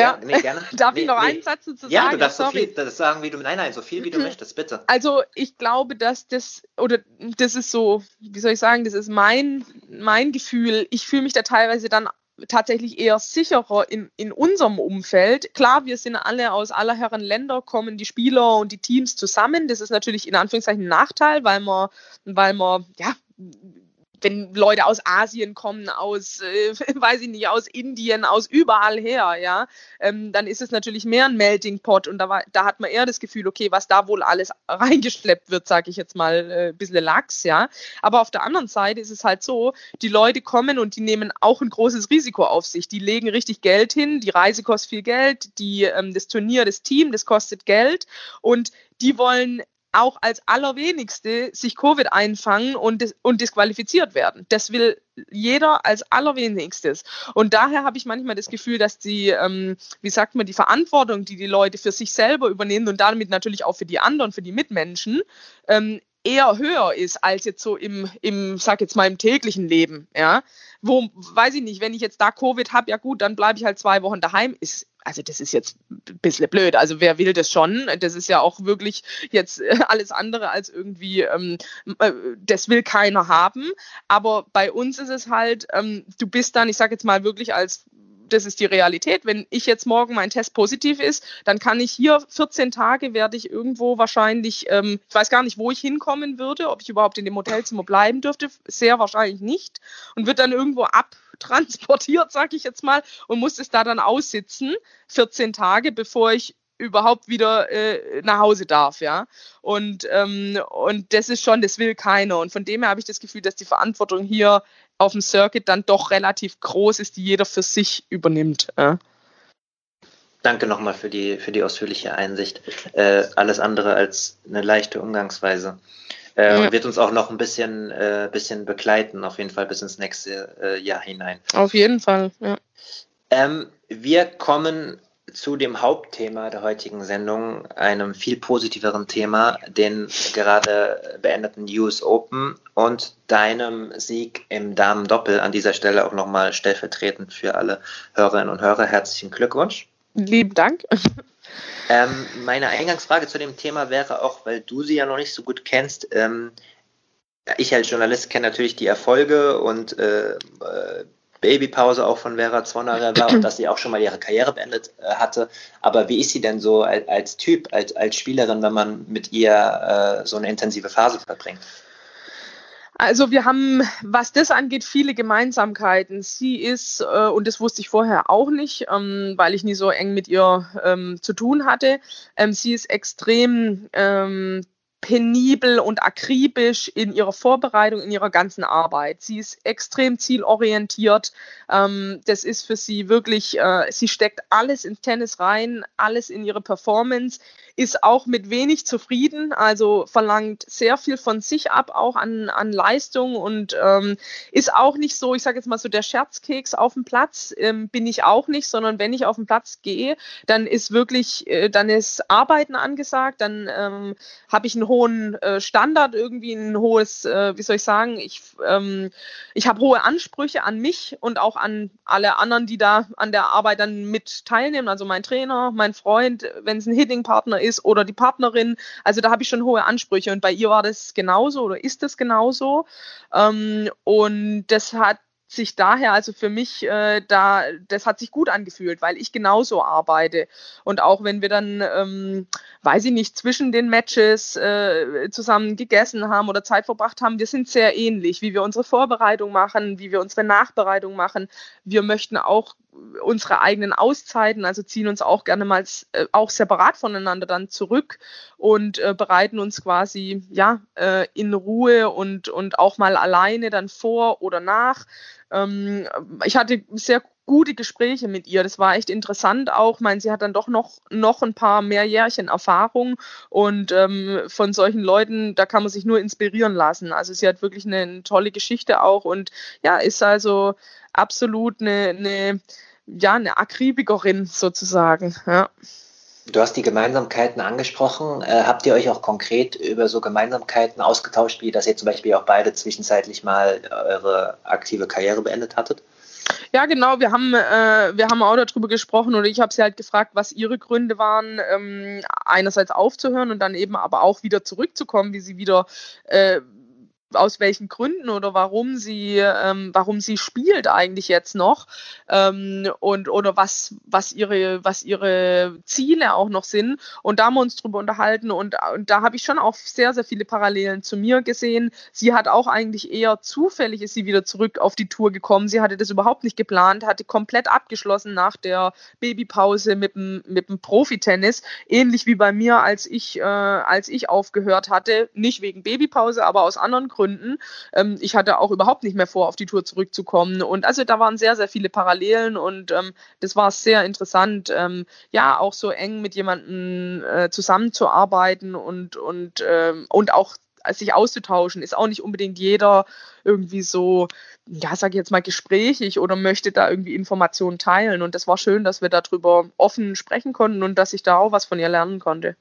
ja, nee, gerne. Darf nee, ich noch nee. einen Satz dazu sagen? Ja, du darfst so viel das sagen, wie du, nein, nein, so viel wie du mhm. möchtest, bitte. Also, ich glaube, dass das, oder das ist so, wie soll ich sagen, das ist mein, mein Gefühl. Ich fühle mich da teilweise dann tatsächlich eher sicherer in, in unserem Umfeld. Klar, wir sind alle aus aller Herren Länder, kommen die Spieler und die Teams zusammen. Das ist natürlich in Anführungszeichen ein Nachteil, weil man, weil man, ja, wenn Leute aus Asien kommen, aus, äh, weiß ich nicht, aus Indien, aus überall her, ja, ähm, dann ist es natürlich mehr ein Melting Pot und da, war, da hat man eher das Gefühl, okay, was da wohl alles reingeschleppt wird, sage ich jetzt mal, äh, ein bisschen Lachs, ja. Aber auf der anderen Seite ist es halt so, die Leute kommen und die nehmen auch ein großes Risiko auf sich. Die legen richtig Geld hin, die Reise kostet viel Geld, die, ähm, das Turnier, das Team, das kostet Geld und die wollen auch als allerwenigste sich Covid einfangen und, dis und disqualifiziert werden. Das will jeder als allerwenigstes. Und daher habe ich manchmal das Gefühl, dass die, ähm, wie sagt man, die Verantwortung, die die Leute für sich selber übernehmen und damit natürlich auch für die anderen, für die Mitmenschen, ähm, eher höher ist als jetzt so im, im, sag jetzt mal, im täglichen Leben, ja. Wo, weiß ich nicht, wenn ich jetzt da Covid habe, ja gut, dann bleibe ich halt zwei Wochen daheim, ist also das ist jetzt ein bisschen blöd. Also wer will das schon? Das ist ja auch wirklich jetzt äh, alles andere als irgendwie, ähm, äh, das will keiner haben. Aber bei uns ist es halt, ähm, du bist dann, ich sage jetzt mal wirklich als das ist die Realität. Wenn ich jetzt morgen mein Test positiv ist, dann kann ich hier 14 Tage werde ich irgendwo wahrscheinlich, ähm, ich weiß gar nicht, wo ich hinkommen würde, ob ich überhaupt in dem Hotelzimmer bleiben dürfte, sehr wahrscheinlich nicht und wird dann irgendwo abtransportiert, sag ich jetzt mal, und muss es da dann aussitzen, 14 Tage, bevor ich überhaupt wieder äh, nach Hause darf, ja. Und, ähm, und das ist schon, das will keiner. Und von dem her habe ich das Gefühl, dass die Verantwortung hier auf dem Circuit dann doch relativ groß ist, die jeder für sich übernimmt. Ja. Danke nochmal für die, für die ausführliche Einsicht. Äh, alles andere als eine leichte Umgangsweise. Äh, ja. Wird uns auch noch ein bisschen, äh, bisschen begleiten, auf jeden Fall bis ins nächste äh, Jahr hinein. Auf jeden Fall, ja. Ähm, wir kommen zu dem Hauptthema der heutigen Sendung, einem viel positiveren Thema, den gerade beendeten US Open und deinem Sieg im Damen-Doppel. An dieser Stelle auch nochmal stellvertretend für alle Hörerinnen und Hörer herzlichen Glückwunsch. Lieben Dank. Ähm, meine Eingangsfrage zu dem Thema wäre auch, weil du sie ja noch nicht so gut kennst, ähm, ich als Journalist kenne natürlich die Erfolge und äh, äh Babypause auch von Vera Zwonnerer war und dass sie auch schon mal ihre Karriere beendet äh, hatte. Aber wie ist sie denn so als, als Typ, als, als Spielerin, wenn man mit ihr äh, so eine intensive Phase verbringt? Also wir haben, was das angeht, viele Gemeinsamkeiten. Sie ist, äh, und das wusste ich vorher auch nicht, ähm, weil ich nie so eng mit ihr ähm, zu tun hatte, ähm, sie ist extrem ähm, penibel und akribisch in ihrer Vorbereitung, in ihrer ganzen Arbeit. Sie ist extrem zielorientiert. Ähm, das ist für sie wirklich, äh, sie steckt alles ins Tennis rein, alles in ihre Performance, ist auch mit wenig zufrieden, also verlangt sehr viel von sich ab, auch an, an Leistung und ähm, ist auch nicht so, ich sage jetzt mal so der Scherzkeks auf dem Platz, ähm, bin ich auch nicht, sondern wenn ich auf den Platz gehe, dann ist wirklich, äh, dann ist Arbeiten angesagt, dann habe ich einen hohen äh, Standard, irgendwie ein hohes, äh, wie soll ich sagen, ich, ähm, ich habe hohe Ansprüche an mich und auch an alle anderen, die da an der Arbeit dann mit teilnehmen, also mein Trainer, mein Freund, wenn es ein Hitting-Partner ist oder die Partnerin. Also da habe ich schon hohe Ansprüche und bei ihr war das genauso oder ist das genauso. Ähm, und das hat sich daher, also für mich, äh, da, das hat sich gut angefühlt, weil ich genauso arbeite. Und auch wenn wir dann, ähm, weiß ich nicht, zwischen den Matches äh, zusammen gegessen haben oder Zeit verbracht haben, wir sind sehr ähnlich, wie wir unsere Vorbereitung machen, wie wir unsere Nachbereitung machen. Wir möchten auch unsere eigenen Auszeiten, also ziehen uns auch gerne mal äh, auch separat voneinander dann zurück und äh, bereiten uns quasi ja äh, in Ruhe und und auch mal alleine dann vor oder nach. Ähm, ich hatte sehr gute Gespräche mit ihr. Das war echt interessant auch. Ich meine, sie hat dann doch noch, noch ein paar mehr Jährchen Erfahrung und ähm, von solchen Leuten, da kann man sich nur inspirieren lassen. Also sie hat wirklich eine, eine tolle Geschichte auch und ja, ist also absolut eine, eine, ja, eine Akribikerin sozusagen. Ja. Du hast die Gemeinsamkeiten angesprochen. Äh, habt ihr euch auch konkret über so Gemeinsamkeiten ausgetauscht, wie dass ihr zum Beispiel auch beide zwischenzeitlich mal eure aktive Karriere beendet hattet? Ja, genau. Wir haben, äh, wir haben auch darüber gesprochen oder ich habe sie halt gefragt, was ihre Gründe waren, ähm, einerseits aufzuhören und dann eben aber auch wieder zurückzukommen, wie sie wieder äh, aus welchen Gründen oder warum sie, ähm, warum sie spielt eigentlich jetzt noch ähm, und oder was, was ihre, was ihre Ziele auch noch sind. Und da haben wir uns drüber unterhalten und, und da habe ich schon auch sehr, sehr viele Parallelen zu mir gesehen. Sie hat auch eigentlich eher zufällig ist sie wieder zurück auf die Tour gekommen. Sie hatte das überhaupt nicht geplant, hatte komplett abgeschlossen nach der Babypause mit dem, mit dem Profitennis. Ähnlich wie bei mir, als ich, äh, als ich aufgehört hatte. Nicht wegen Babypause, aber aus anderen Gründen Gründen. Ähm, ich hatte auch überhaupt nicht mehr vor, auf die Tour zurückzukommen. Und also da waren sehr, sehr viele Parallelen und ähm, das war sehr interessant, ähm, ja, auch so eng mit jemandem äh, zusammenzuarbeiten und, und, ähm, und auch sich auszutauschen, ist auch nicht unbedingt jeder irgendwie so, ja, sage ich jetzt mal, gesprächig oder möchte da irgendwie Informationen teilen. Und das war schön, dass wir darüber offen sprechen konnten und dass ich da auch was von ihr lernen konnte.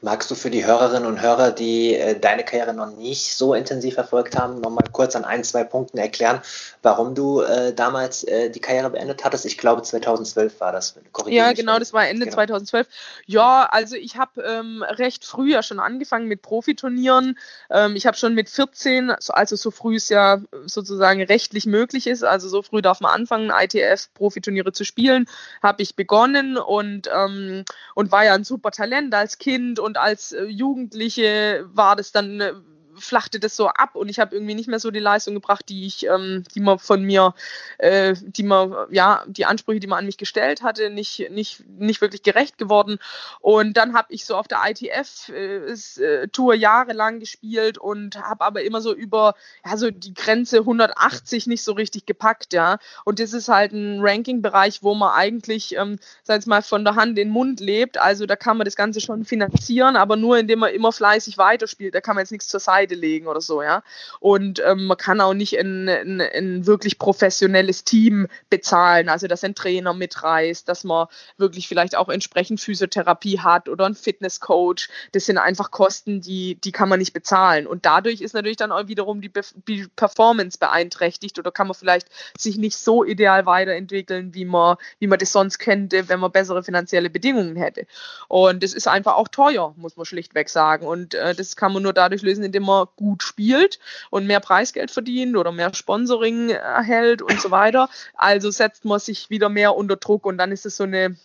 Magst du für die Hörerinnen und Hörer, die äh, deine Karriere noch nicht so intensiv verfolgt haben, nochmal kurz an ein, zwei Punkten erklären, warum du äh, damals äh, die Karriere beendet hattest? Ich glaube, 2012 war das. Ja, genau, das war Ende genau. 2012. Ja, also ich habe ähm, recht früh ja schon angefangen mit Profiturnieren. Ähm, ich habe schon mit 14, also so früh es ja sozusagen rechtlich möglich ist, also so früh darf man anfangen, ITF-Profiturniere zu spielen, habe ich begonnen und, ähm, und war ja ein super Talent als Kind und als äh, Jugendliche war das dann äh, flachte das so ab und ich habe irgendwie nicht mehr so die Leistung gebracht, die ich, ähm, die man von mir, äh, die man, ja, die Ansprüche, die man an mich gestellt hatte, nicht, nicht, nicht wirklich gerecht geworden. Und dann habe ich so auf der ITF-Tour äh, jahrelang gespielt und habe aber immer so über, ja, so die Grenze 180 nicht so richtig gepackt, ja. Und das ist halt ein Ranking-Bereich, wo man eigentlich, ähm, sag mal, von der Hand in den Mund lebt. Also da kann man das Ganze schon finanzieren, aber nur indem man immer fleißig weiterspielt. Da kann man jetzt nichts zur Seite Seite legen oder so, ja. Und ähm, man kann auch nicht ein, ein, ein wirklich professionelles Team bezahlen, also dass ein Trainer mitreist, dass man wirklich vielleicht auch entsprechend Physiotherapie hat oder ein Fitnesscoach. Das sind einfach Kosten, die, die kann man nicht bezahlen. Und dadurch ist natürlich dann auch wiederum die, Be die Performance beeinträchtigt oder kann man vielleicht sich nicht so ideal weiterentwickeln, wie man, wie man das sonst könnte, wenn man bessere finanzielle Bedingungen hätte. Und das ist einfach auch teuer, muss man schlichtweg sagen. Und äh, das kann man nur dadurch lösen, indem man gut spielt und mehr Preisgeld verdient oder mehr Sponsoring erhält und so weiter. Also setzt man sich wieder mehr unter Druck und dann ist es so eine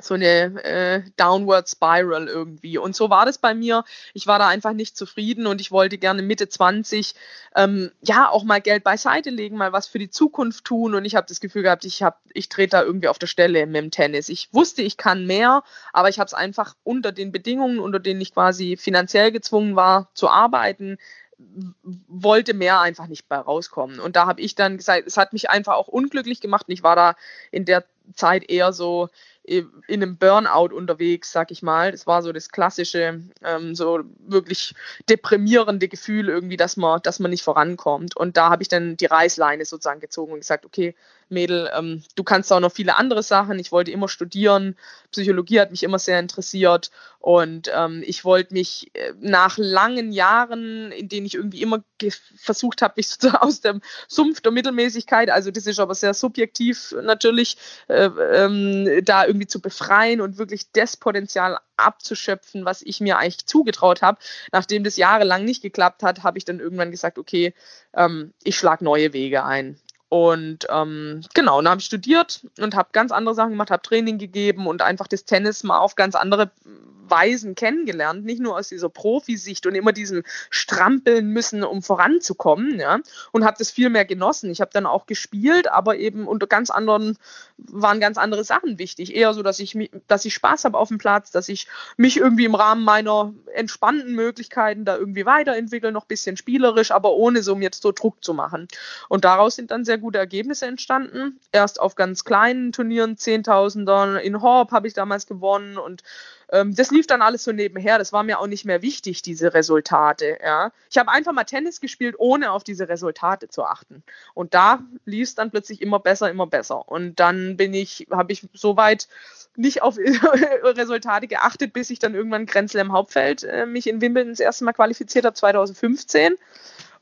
so eine äh, Downward Spiral irgendwie. Und so war das bei mir. Ich war da einfach nicht zufrieden und ich wollte gerne Mitte 20 ähm, ja auch mal Geld beiseite legen, mal was für die Zukunft tun. Und ich habe das Gefühl gehabt, ich habe, ich trete da irgendwie auf der Stelle mit dem Tennis. Ich wusste, ich kann mehr, aber ich habe es einfach unter den Bedingungen, unter denen ich quasi finanziell gezwungen war zu arbeiten, wollte mehr einfach nicht bei rauskommen. Und da habe ich dann gesagt, es hat mich einfach auch unglücklich gemacht. Und ich war da in der Zeit eher so in einem Burnout unterwegs, sag ich mal. Das war so das klassische, ähm, so wirklich deprimierende Gefühl irgendwie, dass man, dass man nicht vorankommt. Und da habe ich dann die Reißleine sozusagen gezogen und gesagt, okay, Mädel, ähm, du kannst auch noch viele andere Sachen. Ich wollte immer studieren. Psychologie hat mich immer sehr interessiert. Und ähm, ich wollte mich äh, nach langen Jahren, in denen ich irgendwie immer versucht habe, mich so aus dem Sumpf der Mittelmäßigkeit, also das ist aber sehr subjektiv natürlich, äh, ähm, da irgendwie zu befreien und wirklich das Potenzial abzuschöpfen, was ich mir eigentlich zugetraut habe. Nachdem das jahrelang nicht geklappt hat, habe ich dann irgendwann gesagt, okay, ähm, ich schlage neue Wege ein. Und ähm, genau, dann habe ich studiert und habe ganz andere Sachen gemacht, habe Training gegeben und einfach das Tennis mal auf ganz andere Weisen kennengelernt, nicht nur aus dieser Profisicht und immer diesem Strampeln müssen, um voranzukommen, ja, und habe das viel mehr genossen. Ich habe dann auch gespielt, aber eben unter ganz anderen, waren ganz andere Sachen wichtig. Eher so, dass ich, dass ich Spaß habe auf dem Platz, dass ich mich irgendwie im Rahmen meiner entspannten Möglichkeiten da irgendwie weiterentwickle, noch ein bisschen spielerisch, aber ohne so mir jetzt so Druck zu machen. Und daraus sind dann sehr gute Ergebnisse entstanden. Erst auf ganz kleinen Turnieren, Zehntausender, in Horb habe ich damals gewonnen und ähm, das lief dann alles so nebenher. Das war mir auch nicht mehr wichtig, diese Resultate. Ja. Ich habe einfach mal Tennis gespielt, ohne auf diese Resultate zu achten. Und da lief es dann plötzlich immer besser, immer besser. Und dann bin ich, habe ich soweit nicht auf Resultate geachtet, bis ich dann irgendwann Grenzle im Hauptfeld äh, mich in Wimbledon das erste Mal qualifiziert habe, 2015.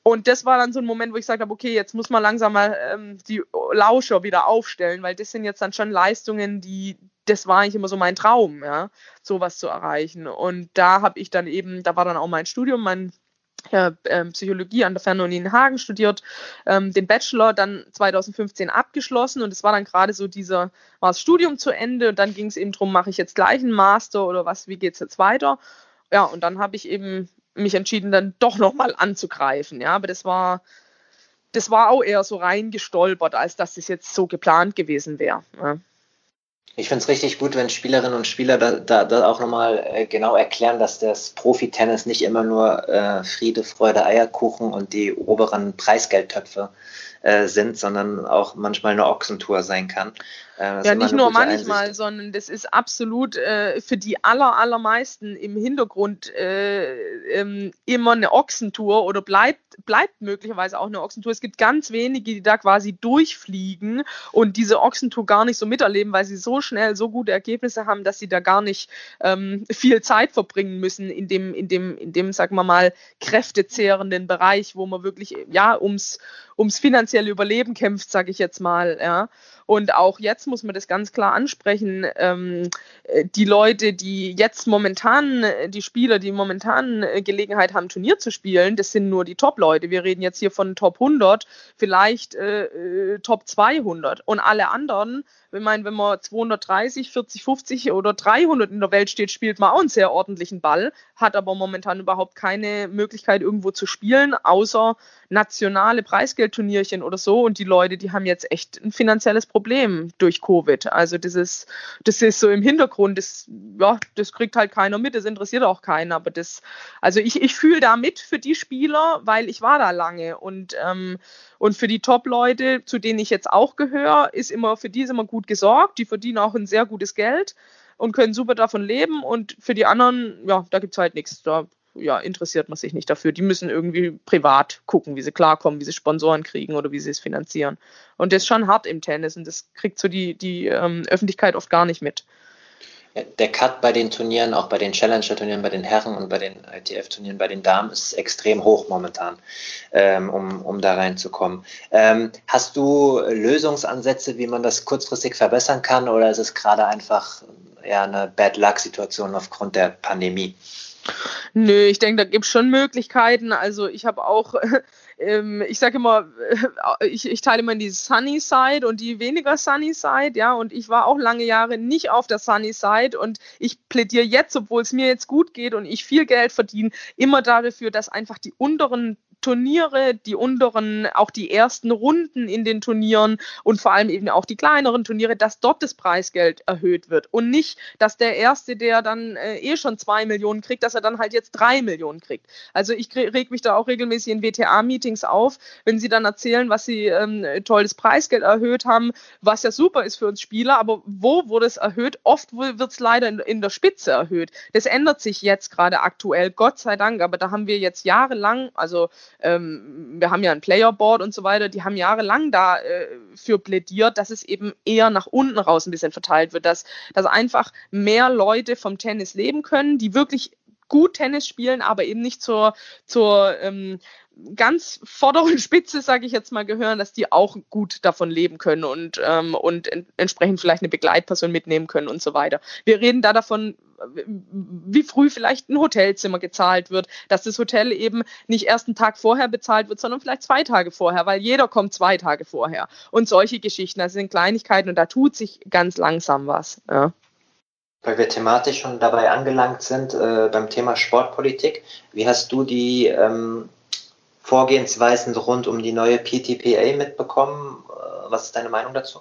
Und das war dann so ein Moment, wo ich gesagt habe, okay, jetzt muss man langsam mal ähm, die Lauscher wieder aufstellen, weil das sind jetzt dann schon Leistungen, die, das war eigentlich immer so mein Traum, ja, sowas zu erreichen. Und da habe ich dann eben, da war dann auch mein Studium, mein ähm, Psychologie an der Fernuni in Hagen studiert, ähm, den Bachelor dann 2015 abgeschlossen und es war dann gerade so dieser, war das Studium zu Ende und dann ging es eben darum, mache ich jetzt gleich einen Master oder was, wie geht es jetzt weiter? Ja, und dann habe ich eben mich entschieden, dann doch nochmal anzugreifen, ja, aber das war, das war auch eher so reingestolpert, als dass das jetzt so geplant gewesen wäre. Ja. Ich finde es richtig gut, wenn Spielerinnen und Spieler da, da, da auch nochmal äh, genau erklären, dass das Profi-Tennis nicht immer nur äh, Friede, Freude, Eierkuchen und die oberen Preisgeldtöpfe äh, sind, sondern auch manchmal eine Ochsentour sein kann. Äh, ja, nicht nur manchmal, Einsicht. sondern das ist absolut äh, für die aller, allermeisten im Hintergrund äh, ähm, immer eine Ochsentour oder bleibt, bleibt möglicherweise auch eine Ochsentour. Es gibt ganz wenige, die da quasi durchfliegen und diese Ochsentour gar nicht so miterleben, weil sie so so schnell so gute Ergebnisse haben, dass sie da gar nicht ähm, viel Zeit verbringen müssen in dem, in dem, in dem, sagen wir mal, kräftezehrenden Bereich, wo man wirklich ja ums, ums finanzielle Überleben kämpft, sage ich jetzt mal. Ja. Und auch jetzt muss man das ganz klar ansprechen. Ähm, äh, die Leute, die jetzt momentan, äh, die Spieler, die momentan äh, Gelegenheit haben, Turnier zu spielen, das sind nur die Top-Leute. Wir reden jetzt hier von Top 100, vielleicht äh, Top 200. Und alle anderen ich meine, wenn man 230, 40, 50 oder 300 in der Welt steht, spielt man auch einen sehr ordentlichen Ball, hat aber momentan überhaupt keine Möglichkeit irgendwo zu spielen, außer nationale Preisgeldturnierchen oder so. Und die Leute, die haben jetzt echt ein finanzielles Problem durch Covid. Also das ist, das ist so im Hintergrund, das, ja, das kriegt halt keiner mit, das interessiert auch keinen. Aber das, also ich, ich fühle da mit für die Spieler, weil ich war da lange und ähm, und für die Top-Leute, zu denen ich jetzt auch gehöre, ist immer für die ist immer gut gesorgt. Die verdienen auch ein sehr gutes Geld und können super davon leben. Und für die anderen, ja, da gibt es halt nichts. Da ja, interessiert man sich nicht dafür. Die müssen irgendwie privat gucken, wie sie klarkommen, wie sie Sponsoren kriegen oder wie sie es finanzieren. Und das ist schon hart im Tennis und das kriegt so die, die ähm, Öffentlichkeit oft gar nicht mit der Cut bei den Turnieren, auch bei den Challenger-Turnieren, bei den Herren und bei den ITF-Turnieren, bei den Damen ist extrem hoch momentan, ähm, um, um da reinzukommen. Ähm, hast du Lösungsansätze, wie man das kurzfristig verbessern kann oder ist es gerade einfach eher eine Bad Luck-Situation aufgrund der Pandemie? Nö, ich denke, da gibt es schon Möglichkeiten. Also ich habe auch ähm, ich sage immer, äh, ich, ich teile immer die Sunny Side und die weniger Sunny Side, ja, und ich war auch lange Jahre nicht auf der Sunny Side und ich plädiere jetzt, obwohl es mir jetzt gut geht und ich viel Geld verdiene, immer dafür, dass einfach die unteren Turniere, die unteren, auch die ersten Runden in den Turnieren und vor allem eben auch die kleineren Turniere, dass dort das Preisgeld erhöht wird und nicht, dass der Erste, der dann äh, eh schon zwei Millionen kriegt, dass er dann halt jetzt drei Millionen kriegt. Also ich reg mich da auch regelmäßig in WTA-Meetings auf, wenn sie dann erzählen, was sie ähm, tolles Preisgeld erhöht haben, was ja super ist für uns Spieler, aber wo wurde es erhöht? Oft wird es leider in, in der Spitze erhöht. Das ändert sich jetzt gerade aktuell, Gott sei Dank, aber da haben wir jetzt jahrelang, also ähm, wir haben ja ein Playerboard und so weiter, die haben jahrelang dafür äh, plädiert, dass es eben eher nach unten raus ein bisschen verteilt wird, dass, dass einfach mehr Leute vom Tennis leben können, die wirklich gut Tennis spielen, aber eben nicht zur, zur ähm, ganz vorderen Spitze, sage ich jetzt mal, gehören, dass die auch gut davon leben können und, ähm, und en entsprechend vielleicht eine Begleitperson mitnehmen können und so weiter. Wir reden da davon, wie früh vielleicht ein Hotelzimmer gezahlt wird, dass das Hotel eben nicht erst einen Tag vorher bezahlt wird, sondern vielleicht zwei Tage vorher, weil jeder kommt zwei Tage vorher. Und solche Geschichten, das sind Kleinigkeiten und da tut sich ganz langsam was. Ja. Weil wir thematisch schon dabei angelangt sind, äh, beim Thema Sportpolitik, wie hast du die ähm, Vorgehensweisen rund um die neue PTPA mitbekommen? Äh, was ist deine Meinung dazu?